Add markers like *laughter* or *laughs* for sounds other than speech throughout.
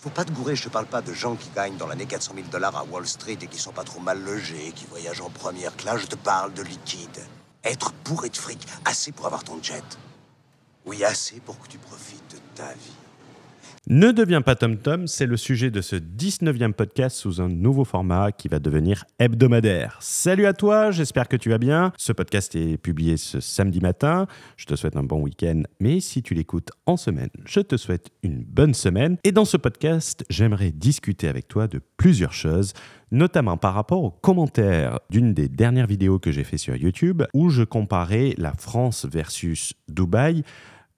Faut pas te gourer, je te parle pas de gens qui gagnent dans l'année 400 000 dollars à Wall Street et qui sont pas trop mal logés, qui voyagent en première classe, je te parle de liquide. Être bourré de fric, assez pour avoir ton jet. Oui, assez pour que tu profites de ta vie. Ne deviens pas Tom Tom, c'est le sujet de ce 19e podcast sous un nouveau format qui va devenir hebdomadaire. Salut à toi, j'espère que tu vas bien. Ce podcast est publié ce samedi matin. Je te souhaite un bon week-end, mais si tu l'écoutes en semaine, je te souhaite une bonne semaine. Et dans ce podcast, j'aimerais discuter avec toi de plusieurs choses notamment par rapport aux commentaires d'une des dernières vidéos que j'ai fait sur YouTube où je comparais la France versus Dubaï.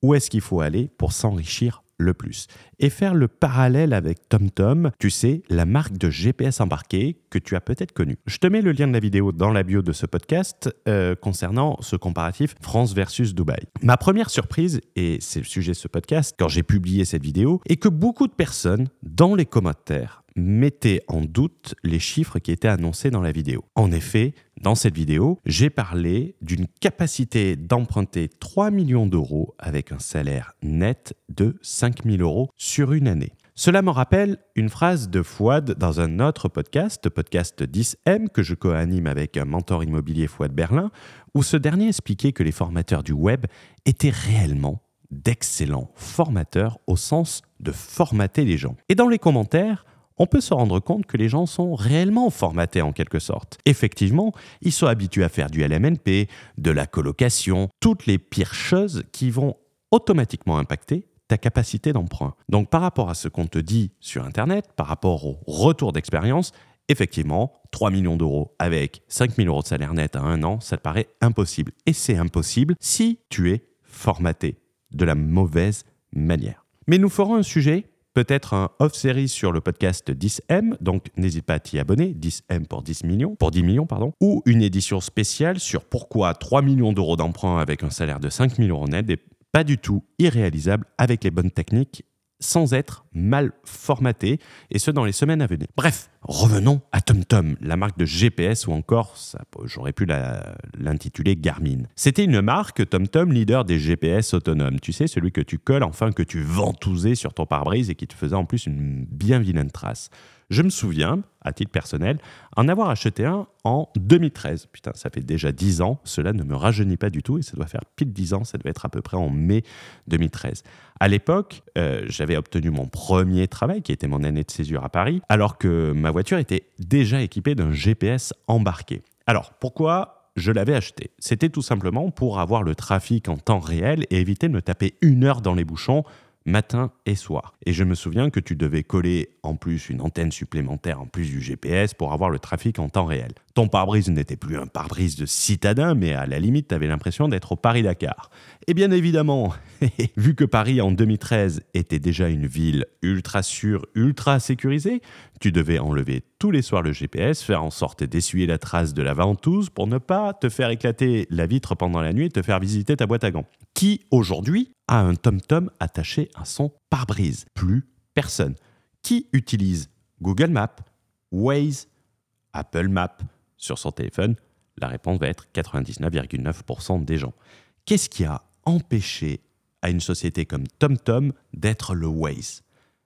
Où est-ce qu'il faut aller pour s'enrichir le plus. Et faire le parallèle avec TomTom, tu sais, la marque de GPS embarqué que tu as peut-être connue. Je te mets le lien de la vidéo dans la bio de ce podcast euh, concernant ce comparatif France versus Dubaï. Ma première surprise, et c'est le sujet de ce podcast, quand j'ai publié cette vidéo, est que beaucoup de personnes, dans les commentaires, mettaient en doute les chiffres qui étaient annoncés dans la vidéo. En effet, dans cette vidéo, j'ai parlé d'une capacité d'emprunter 3 millions d'euros avec un salaire net de 5 000 euros sur une année. Cela me rappelle une phrase de Fouad dans un autre podcast, podcast 10M, que je co-anime avec un mentor immobilier Fouad Berlin, où ce dernier expliquait que les formateurs du web étaient réellement d'excellents formateurs au sens de formater les gens. Et dans les commentaires, on peut se rendre compte que les gens sont réellement formatés en quelque sorte. Effectivement, ils sont habitués à faire du LMNP, de la colocation, toutes les pires choses qui vont automatiquement impacter ta capacité d'emprunt. Donc par rapport à ce qu'on te dit sur Internet, par rapport au retour d'expérience, effectivement, 3 millions d'euros avec 5 000 euros de salaire net à un an, ça te paraît impossible. Et c'est impossible si tu es formaté de la mauvaise manière. Mais nous ferons un sujet peut-être un off-série sur le podcast 10M, donc n'hésite pas à t'y abonner, 10M pour 10 millions, pour 10 millions, pardon, ou une édition spéciale sur pourquoi 3 millions d'euros d'emprunt avec un salaire de 5 000 euros net n'est pas du tout irréalisable avec les bonnes techniques sans être mal formaté, et ce dans les semaines à venir. Bref, revenons à TomTom, la marque de GPS ou encore, j'aurais pu l'intituler Garmin. C'était une marque, TomTom, leader des GPS autonomes. Tu sais, celui que tu colles, enfin que tu ventousais sur ton pare-brise et qui te faisait en plus une bien vilaine trace. Je me souviens, à titre personnel, en avoir acheté un en 2013. Putain, ça fait déjà 10 ans. Cela ne me rajeunit pas du tout et ça doit faire pile 10 ans. Ça devait être à peu près en mai 2013. À l'époque, euh, j'avais obtenu mon premier travail, qui était mon année de césure à Paris, alors que ma voiture était déjà équipée d'un GPS embarqué. Alors, pourquoi je l'avais acheté? C'était tout simplement pour avoir le trafic en temps réel et éviter de me taper une heure dans les bouchons matin et soir. Et je me souviens que tu devais coller en plus une antenne supplémentaire en plus du GPS pour avoir le trafic en temps réel. Ton pare-brise n'était plus un pare-brise de citadin, mais à la limite, tu avais l'impression d'être au Paris-Dakar. Et bien évidemment, *laughs* vu que Paris en 2013 était déjà une ville ultra sûre, ultra sécurisée, tu devais enlever tous les soirs le GPS, faire en sorte d'essuyer la trace de la ventouse pour ne pas te faire éclater la vitre pendant la nuit et te faire visiter ta boîte à gants. Qui aujourd'hui a un TomTom attaché à son pare-brise? Plus personne. Qui utilise Google Maps, Waze, Apple Maps sur son téléphone La réponse va être 99,9% des gens. Qu'est-ce qui a empêché à une société comme TomTom d'être le Waze?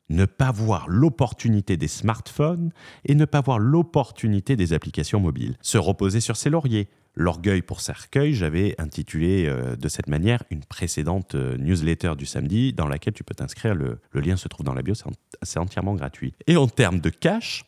Ne pas voir l'opportunité des smartphones et ne pas voir l'opportunité des applications mobiles. Se reposer sur ses lauriers, L'orgueil pour cercueil, j'avais intitulé euh, de cette manière une précédente euh, newsletter du samedi dans laquelle tu peux t'inscrire. Le, lien se trouve dans la bio, c'est entièrement gratuit. Et en termes de cash,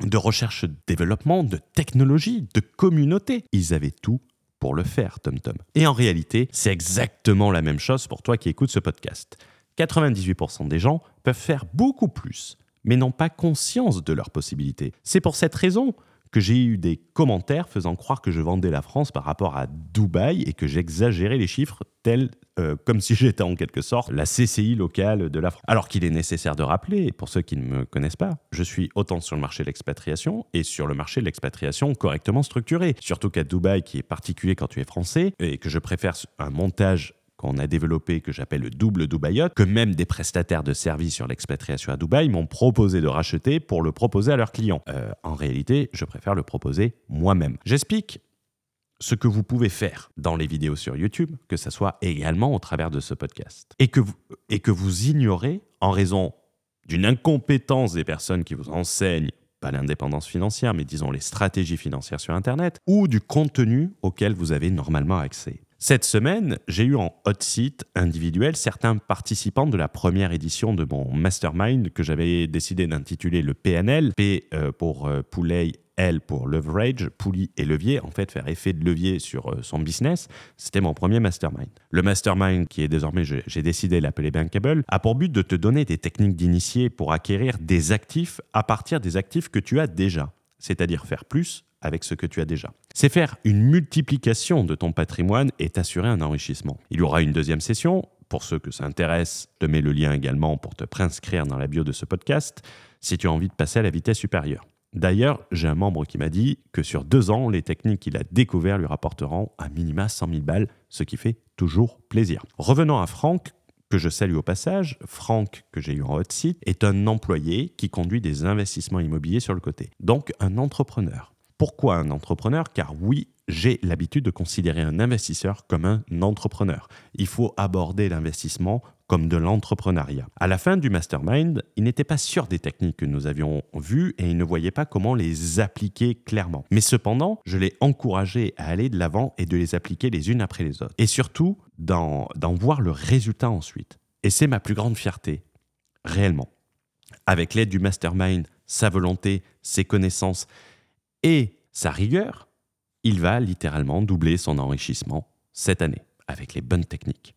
de recherche, développement, de technologie, de communauté, ils avaient tout pour le faire, TomTom. Et en réalité, c'est exactement la même chose pour toi qui écoutes ce podcast. 98% des gens peuvent faire beaucoup plus, mais n'ont pas conscience de leurs possibilités. C'est pour cette raison que j'ai eu des commentaires faisant croire que je vendais la France par rapport à Dubaï et que j'exagérais les chiffres tels euh, comme si *laughs* j'étais en quelque sorte la CCI locale de la France. Alors qu'il est nécessaire de rappeler, pour ceux qui ne me connaissent pas, je suis autant sur le marché de l'expatriation et sur le marché de l'expatriation correctement structuré. Surtout qu'à Dubaï, qui est particulier quand tu es français, et que je préfère un montage qu'on a développé que j'appelle le double Dubaïot, que même des prestataires de services sur l'expatriation à Dubaï m'ont proposé de racheter pour le proposer à leurs clients. Euh, en réalité, je préfère le proposer moi-même. J'explique ce que vous pouvez faire dans les vidéos sur YouTube, que ce soit également au travers de ce podcast. Et que vous, et que vous ignorez en raison d'une incompétence des personnes qui vous enseignent pas l'indépendance financière, mais disons les stratégies financières sur Internet, ou du contenu auquel vous avez normalement accès. Cette semaine, j'ai eu en hot seat individuel certains participants de la première édition de mon mastermind que j'avais décidé d'intituler le PNL, P euh, pour euh, Poulet, L pour leverage, poulie et levier, en fait faire effet de levier sur euh, son business. C'était mon premier mastermind. Le mastermind, qui est désormais, j'ai décidé l'appeler Bankable, a pour but de te donner des techniques d'initié pour acquérir des actifs à partir des actifs que tu as déjà, c'est-à-dire faire plus avec ce que tu as déjà. C'est faire une multiplication de ton patrimoine et t'assurer un enrichissement. Il y aura une deuxième session. Pour ceux que ça intéresse, te mets le lien également pour te préinscrire dans la bio de ce podcast si tu as envie de passer à la vitesse supérieure. D'ailleurs, j'ai un membre qui m'a dit que sur deux ans, les techniques qu'il a découvertes lui rapporteront à minima 100 000 balles, ce qui fait toujours plaisir. Revenons à Franck, que je salue au passage. Franck, que j'ai eu en hot site, est un employé qui conduit des investissements immobiliers sur le côté. Donc un entrepreneur. Pourquoi un entrepreneur? Car oui, j'ai l'habitude de considérer un investisseur comme un entrepreneur. Il faut aborder l'investissement comme de l'entrepreneuriat. À la fin du mastermind, il n'était pas sûr des techniques que nous avions vues et il ne voyait pas comment les appliquer clairement. Mais cependant, je l'ai encouragé à aller de l'avant et de les appliquer les unes après les autres. Et surtout, d'en voir le résultat ensuite. Et c'est ma plus grande fierté, réellement. Avec l'aide du mastermind, sa volonté, ses connaissances, et sa rigueur, il va littéralement doubler son enrichissement cette année avec les bonnes techniques.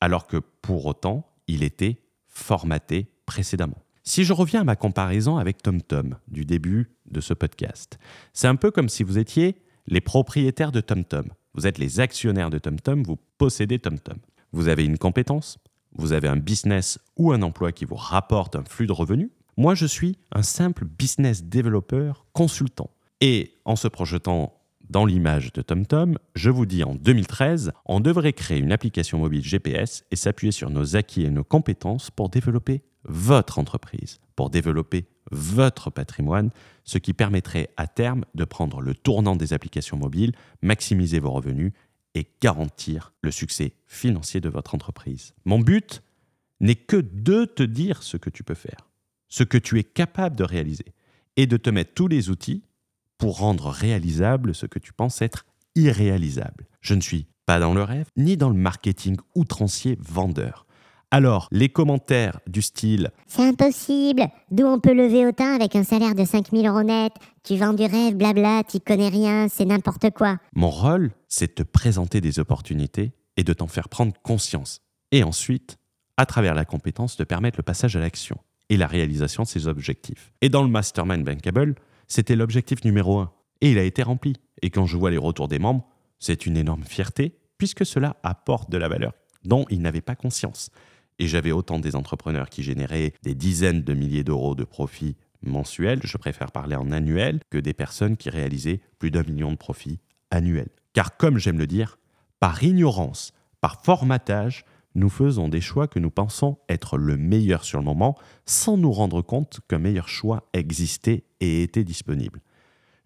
Alors que pour autant, il était formaté précédemment. Si je reviens à ma comparaison avec TomTom du début de ce podcast, c'est un peu comme si vous étiez les propriétaires de TomTom. Vous êtes les actionnaires de TomTom, vous possédez TomTom. Vous avez une compétence, vous avez un business ou un emploi qui vous rapporte un flux de revenus. Moi, je suis un simple business développeur consultant. Et en se projetant dans l'image de TomTom, je vous dis en 2013, on devrait créer une application mobile GPS et s'appuyer sur nos acquis et nos compétences pour développer votre entreprise, pour développer votre patrimoine, ce qui permettrait à terme de prendre le tournant des applications mobiles, maximiser vos revenus et garantir le succès financier de votre entreprise. Mon but n'est que de te dire ce que tu peux faire, ce que tu es capable de réaliser et de te mettre tous les outils pour rendre réalisable ce que tu penses être irréalisable. Je ne suis pas dans le rêve, ni dans le marketing outrancier vendeur. Alors, les commentaires du style C'est impossible D'où on peut lever autant avec un salaire de 5000 euros net? Tu vends du rêve, blabla, tu connais rien, c'est n'importe quoi. Mon rôle, c'est de te présenter des opportunités et de t'en faire prendre conscience. Et ensuite, à travers la compétence, de permettre le passage à l'action et la réalisation de ses objectifs. Et dans le Mastermind Bankable, c'était l'objectif numéro un. Et il a été rempli. Et quand je vois les retours des membres, c'est une énorme fierté, puisque cela apporte de la valeur dont ils n'avaient pas conscience. Et j'avais autant des entrepreneurs qui généraient des dizaines de milliers d'euros de profits mensuels, je préfère parler en annuel, que des personnes qui réalisaient plus d'un million de profits annuels. Car comme j'aime le dire, par ignorance, par formatage, nous faisons des choix que nous pensons être le meilleur sur le moment sans nous rendre compte qu'un meilleur choix existait et était disponible.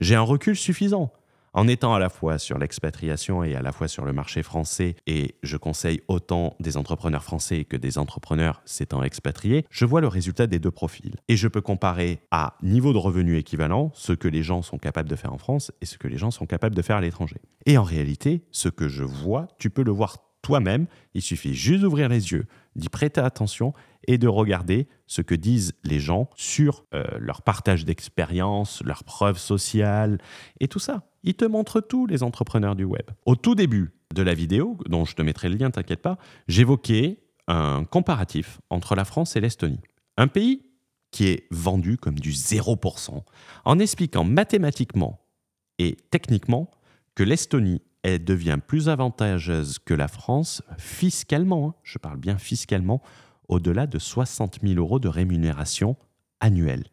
J'ai un recul suffisant. En étant à la fois sur l'expatriation et à la fois sur le marché français, et je conseille autant des entrepreneurs français que des entrepreneurs s'étant expatriés, je vois le résultat des deux profils. Et je peux comparer à niveau de revenu équivalent ce que les gens sont capables de faire en France et ce que les gens sont capables de faire à l'étranger. Et en réalité, ce que je vois, tu peux le voir toi-même. Il suffit juste d'ouvrir les yeux, d'y prêter attention et de regarder ce que disent les gens sur euh, leur partage d'expérience, leurs preuves sociales et tout ça. Ils te montrent tout, les entrepreneurs du web. Au tout début de la vidéo, dont je te mettrai le lien, t'inquiète pas, j'évoquais un comparatif entre la France et l'Estonie. Un pays qui est vendu comme du 0%, en expliquant mathématiquement et techniquement que l'Estonie elle devient plus avantageuse que la France fiscalement, hein. je parle bien fiscalement, au-delà de 60 000 euros de rémunération annuelle.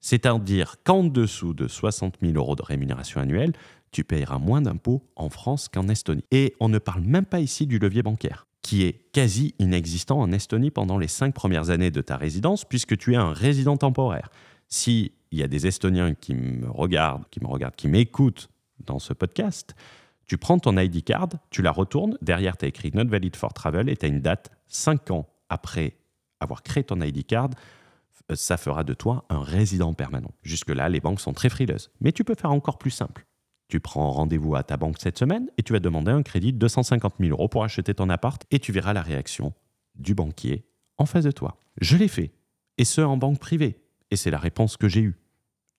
C'est-à-dire qu'en dessous de 60 000 euros de rémunération annuelle, tu payeras moins d'impôts en France qu'en Estonie. Et on ne parle même pas ici du levier bancaire, qui est quasi inexistant en Estonie pendant les cinq premières années de ta résidence, puisque tu es un résident temporaire. S'il y a des Estoniens qui me regardent, qui me regardent, qui m'écoutent dans ce podcast, tu prends ton ID card, tu la retournes, derrière tu as écrit Not valid for travel et tu as une date 5 ans après avoir créé ton ID card, euh, ça fera de toi un résident permanent. Jusque-là, les banques sont très frileuses. Mais tu peux faire encore plus simple. Tu prends rendez-vous à ta banque cette semaine et tu vas demander un crédit de 250 000 euros pour acheter ton appart et tu verras la réaction du banquier en face de toi. Je l'ai fait, et ce en banque privée, et c'est la réponse que j'ai eue.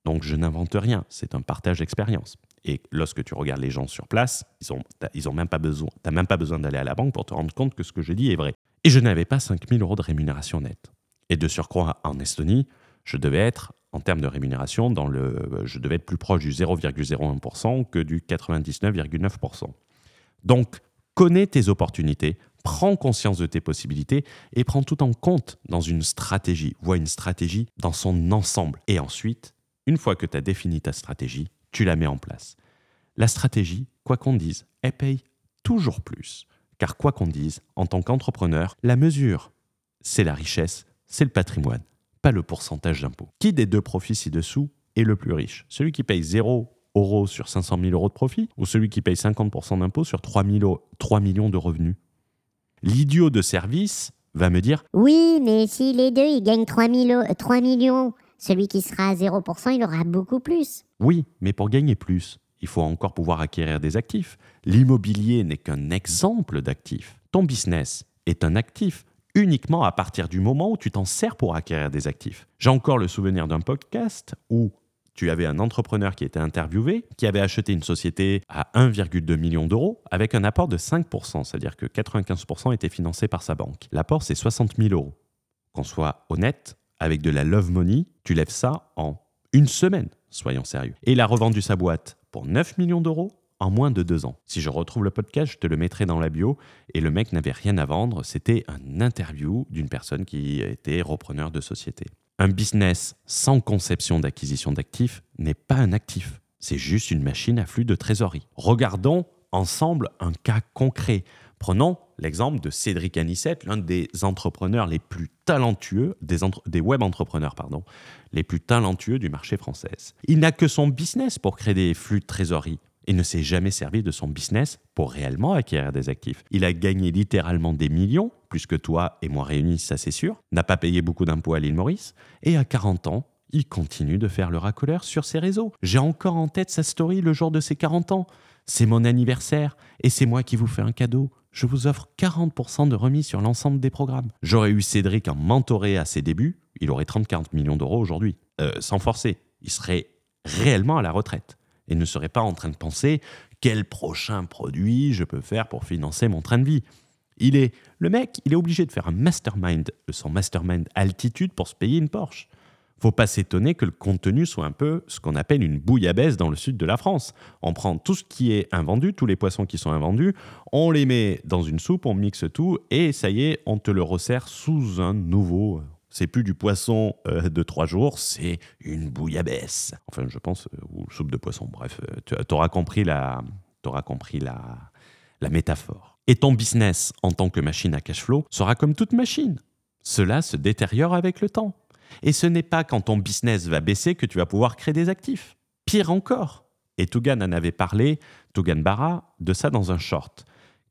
Donc je n'invente rien, c'est un partage d'expérience. Et lorsque tu regardes les gens sur place, ils ont, ils ont même pas besoin, t'as même pas besoin d'aller à la banque pour te rendre compte que ce que je dis est vrai. Et je n'avais pas 5000 euros de rémunération nette. Et de surcroît, en Estonie, je devais être, en termes de rémunération, dans le, je devais être plus proche du 0,01% que du 99,9%. Donc, connais tes opportunités, prends conscience de tes possibilités et prends tout en compte dans une stratégie. Vois une stratégie dans son ensemble. Et ensuite, une fois que tu as défini ta stratégie, tu la mets en place. La stratégie, quoi qu'on dise, elle paye toujours plus. Car quoi qu'on dise, en tant qu'entrepreneur, la mesure, c'est la richesse, c'est le patrimoine, pas le pourcentage d'impôt. Qui des deux profits ci-dessous est le plus riche? Celui qui paye 0 euros sur 500 000 euros de profit ou celui qui paye 50% d'impôt sur 3, 3 millions de revenus? L'idiot de service va me dire Oui, mais si les deux ils gagnent 3, 3 millions, celui qui sera à 0%, il aura beaucoup plus. Oui, mais pour gagner plus, il faut encore pouvoir acquérir des actifs. L'immobilier n'est qu'un exemple d'actif. Ton business est un actif uniquement à partir du moment où tu t'en sers pour acquérir des actifs. J'ai encore le souvenir d'un podcast où tu avais un entrepreneur qui était interviewé, qui avait acheté une société à 1,2 million d'euros avec un apport de 5%, c'est-à-dire que 95% était financé par sa banque. L'apport, c'est 60 000 euros. Qu'on soit honnête, avec de la love money, tu lèves ça en une semaine, soyons sérieux. Et il a revendu sa boîte pour 9 millions d'euros en moins de deux ans. Si je retrouve le podcast, je te le mettrai dans la bio. Et le mec n'avait rien à vendre. C'était un interview d'une personne qui était repreneur de société. Un business sans conception d'acquisition d'actifs n'est pas un actif. C'est juste une machine à flux de trésorerie. Regardons ensemble un cas concret. Prenons l'exemple de Cédric Anissette, l'un des entrepreneurs les plus talentueux, des, web entrepreneurs, pardon, les plus talentueux du marché français. Il n'a que son business pour créer des flux de trésorerie et ne s'est jamais servi de son business pour réellement acquérir des actifs. Il a gagné littéralement des millions, plus que toi et moi réunis, ça c'est sûr, n'a pas payé beaucoup d'impôts à l'île Maurice, et à 40 ans, il continue de faire le racoleur sur ses réseaux. J'ai encore en tête sa story le jour de ses 40 ans. C'est mon anniversaire et c'est moi qui vous fais un cadeau je vous offre 40% de remise sur l'ensemble des programmes. J'aurais eu Cédric en mentoré à ses débuts, il aurait 30-40 millions d'euros aujourd'hui, euh, sans forcer. Il serait réellement à la retraite et ne serait pas en train de penser quel prochain produit je peux faire pour financer mon train de vie. Il est le mec, il est obligé de faire un mastermind, son mastermind altitude pour se payer une Porsche faut pas s'étonner que le contenu soit un peu ce qu'on appelle une bouillabaisse dans le sud de la France. On prend tout ce qui est invendu, tous les poissons qui sont invendus, on les met dans une soupe, on mixe tout et ça y est, on te le resserre sous un nouveau. C'est plus du poisson euh, de trois jours, c'est une bouillabaisse. Enfin, je pense, euh, ou soupe de poisson. Bref, euh, tu auras compris la, auras compris la, la métaphore. Et ton business en tant que machine à cash flow sera comme toute machine. Cela se détériore avec le temps. Et ce n'est pas quand ton business va baisser que tu vas pouvoir créer des actifs. Pire encore. Et Tugan en avait parlé, Tugan Barra, de ça dans un short.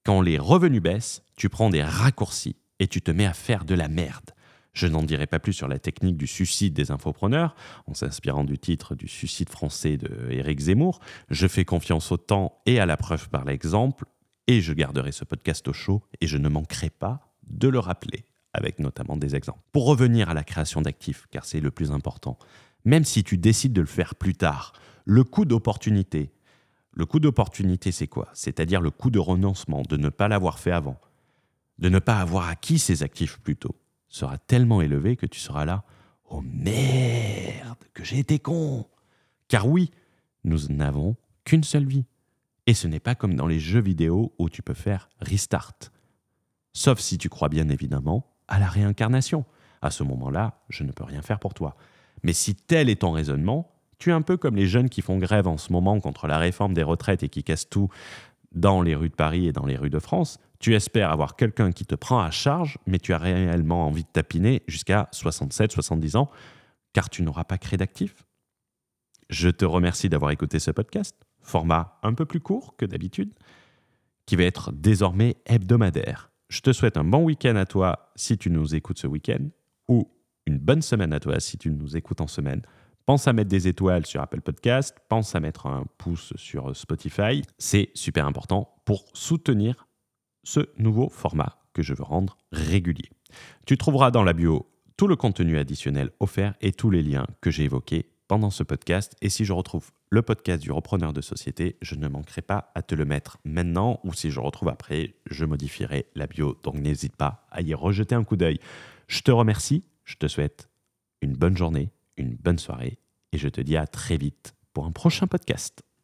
Quand les revenus baissent, tu prends des raccourcis et tu te mets à faire de la merde. Je n'en dirai pas plus sur la technique du suicide des infopreneurs, en s'inspirant du titre du suicide français de Zemmour. Je fais confiance au temps et à la preuve par l'exemple, et je garderai ce podcast au chaud, et je ne manquerai pas de le rappeler avec notamment des exemples. Pour revenir à la création d'actifs, car c'est le plus important, même si tu décides de le faire plus tard, le coût d'opportunité, le coût d'opportunité c'est quoi? C'est-à-dire le coût de renoncement, de ne pas l'avoir fait avant, de ne pas avoir acquis ces actifs plus tôt, sera tellement élevé que tu seras là, oh merde, que j'ai été con Car oui, nous n'avons qu'une seule vie. Et ce n'est pas comme dans les jeux vidéo où tu peux faire restart. Sauf si tu crois bien évidemment à la réincarnation. À ce moment-là, je ne peux rien faire pour toi. Mais si tel est ton raisonnement, tu es un peu comme les jeunes qui font grève en ce moment contre la réforme des retraites et qui cassent tout dans les rues de Paris et dans les rues de France. Tu espères avoir quelqu'un qui te prend à charge, mais tu as réellement envie de tapiner jusqu'à 67, 70 ans, car tu n'auras pas créé d'actifs. Je te remercie d'avoir écouté ce podcast, format un peu plus court que d'habitude, qui va être désormais hebdomadaire. Je te souhaite un bon week-end à toi si tu nous écoutes ce week-end, ou une bonne semaine à toi si tu nous écoutes en semaine. Pense à mettre des étoiles sur Apple Podcast, pense à mettre un pouce sur Spotify. C'est super important pour soutenir ce nouveau format que je veux rendre régulier. Tu trouveras dans la bio tout le contenu additionnel offert et tous les liens que j'ai évoqués pendant ce podcast. Et si je retrouve le podcast du repreneur de société, je ne manquerai pas à te le mettre maintenant ou si je retrouve après, je modifierai la bio. Donc n'hésite pas à y rejeter un coup d'œil. Je te remercie, je te souhaite une bonne journée, une bonne soirée et je te dis à très vite pour un prochain podcast.